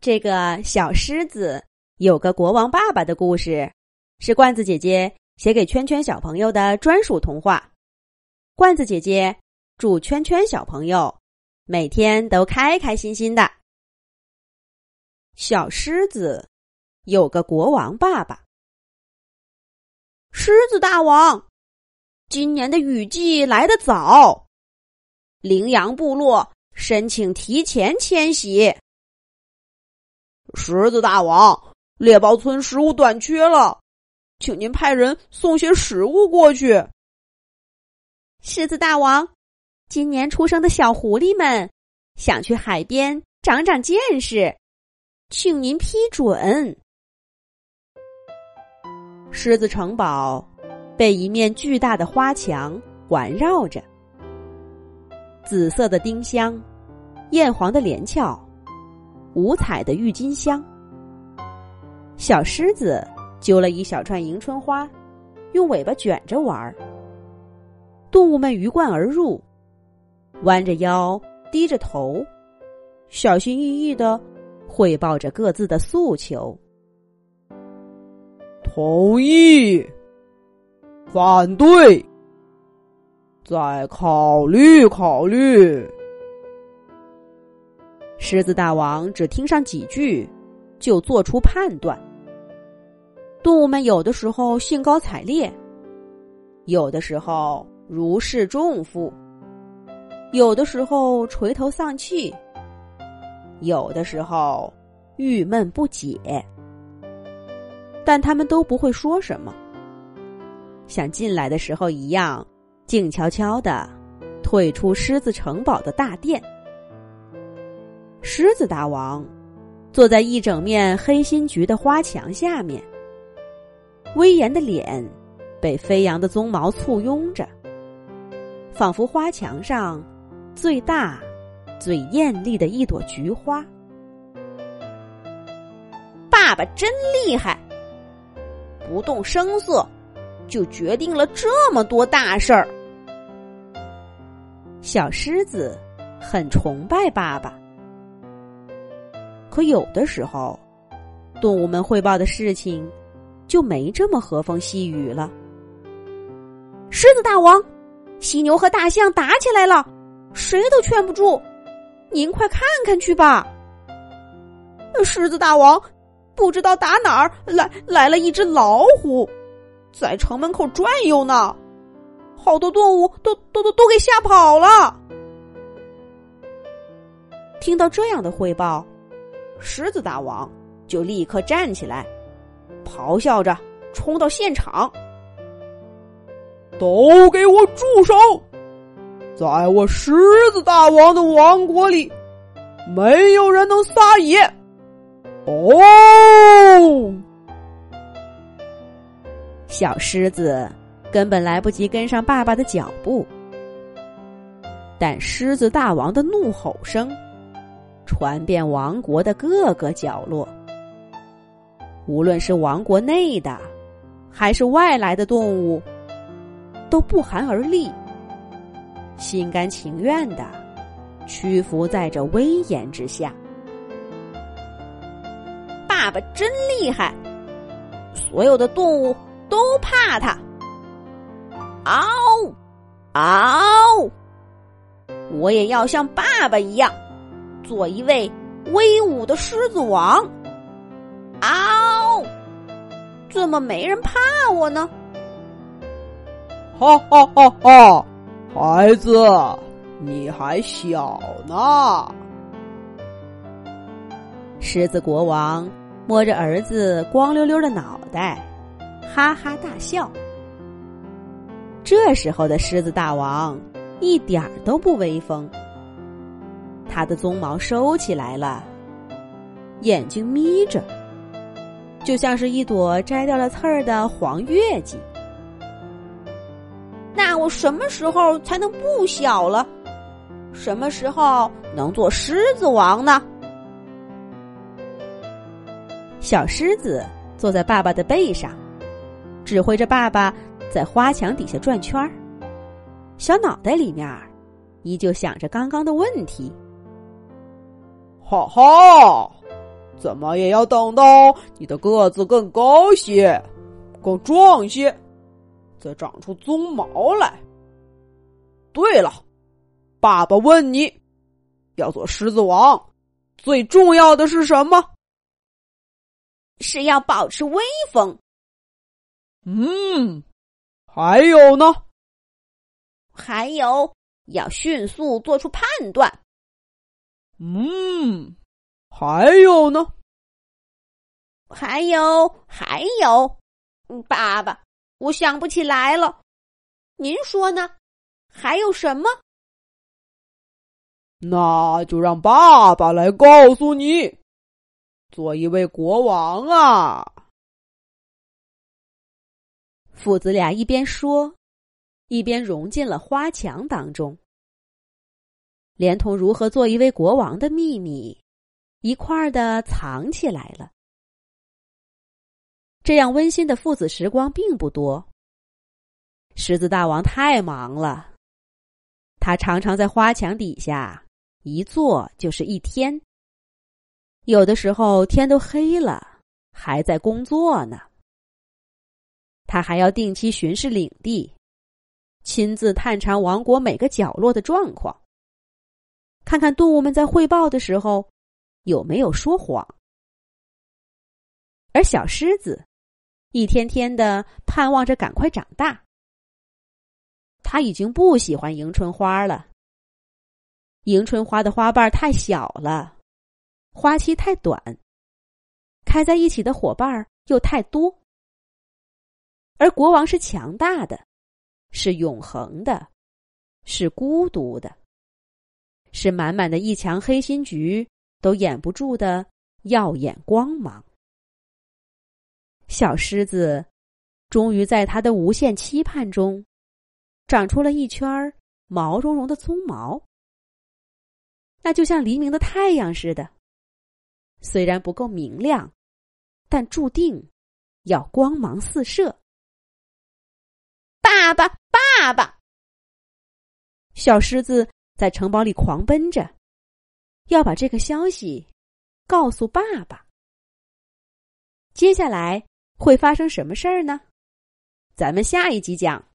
这个小狮子有个国王爸爸的故事，是罐子姐姐写给圈圈小朋友的专属童话。罐子姐姐祝圈圈小朋友每天都开开心心的。小狮子有个国王爸爸，狮子大王，今年的雨季来得早，羚羊部落申请提前迁徙。狮子大王，猎豹村食物短缺了，请您派人送些食物过去。狮子大王，今年出生的小狐狸们想去海边长长见识，请您批准。狮子城堡被一面巨大的花墙环绕着，紫色的丁香，艳黄的连翘。五彩的郁金香，小狮子揪了一小串迎春花，用尾巴卷着玩儿。动物们鱼贯而入，弯着腰，低着头，小心翼翼的汇报着各自的诉求。同意，反对，再考虑考虑。狮子大王只听上几句，就做出判断。动物们有的时候兴高采烈，有的时候如释重负，有的时候垂头丧气，有的时候郁闷不解。但他们都不会说什么，像进来的时候一样，静悄悄的退出狮子城堡的大殿。狮子大王坐在一整面黑心菊的花墙下面，威严的脸被飞扬的鬃毛簇拥着，仿佛花墙上最大、最艳丽的一朵菊花。爸爸真厉害，不动声色就决定了这么多大事儿。小狮子很崇拜爸爸。可有的时候，动物们汇报的事情就没这么和风细雨了。狮子大王，犀牛和大象打起来了，谁都劝不住，您快看看去吧。狮子大王，不知道打哪儿来来了一只老虎，在城门口转悠呢，好多动物都都都都给吓跑了。听到这样的汇报。狮子大王就立刻站起来，咆哮着冲到现场：“都给我住手！在我狮子大王的王国里，没有人能撒野！”哦，小狮子根本来不及跟上爸爸的脚步，但狮子大王的怒吼声。传遍王国的各个角落，无论是王国内的，还是外来的动物，都不寒而栗，心甘情愿的屈服在这威严之下。爸爸真厉害，所有的动物都怕他。嗷，嗷！我也要像爸爸一样。做一位威武的狮子王，嗷！怎么没人怕我呢？哈哈哈哈！孩子，你还小呢。狮子国王摸着儿子光溜溜的脑袋，哈哈大笑。这时候的狮子大王一点儿都不威风。他的鬃毛收起来了，眼睛眯着，就像是一朵摘掉了刺儿的黄月季。那我什么时候才能不小了？什么时候能做狮子王呢？小狮子坐在爸爸的背上，指挥着爸爸在花墙底下转圈儿，小脑袋里面依旧想着刚刚的问题。哈哈，怎么也要等到你的个子更高些、更壮些，再长出鬃毛来。对了，爸爸问你，要做狮子王，最重要的是什么？是要保持威风。嗯，还有呢？还有要迅速做出判断。嗯，还有呢？还有，还有，爸爸，我想不起来了，您说呢？还有什么？那就让爸爸来告诉你。做一位国王啊！父子俩一边说，一边融进了花墙当中，连同如何做一位国王的秘密一块儿的藏起来了。这样温馨的父子时光并不多。狮子大王太忙了，他常常在花墙底下一坐就是一天。有的时候天都黑了，还在工作呢。他还要定期巡视领地，亲自探查王国每个角落的状况，看看动物们在汇报的时候有没有说谎。而小狮子一天天的盼望着赶快长大。他已经不喜欢迎春花了，迎春花的花瓣太小了。花期太短，开在一起的伙伴又太多，而国王是强大的，是永恒的，是孤独的，是满满的一墙黑心菊都掩不住的耀眼光芒。小狮子终于在他的无限期盼中，长出了一圈毛茸茸的鬃毛，那就像黎明的太阳似的。虽然不够明亮，但注定要光芒四射。爸爸，爸爸！小狮子在城堡里狂奔着，要把这个消息告诉爸爸。接下来会发生什么事儿呢？咱们下一集讲。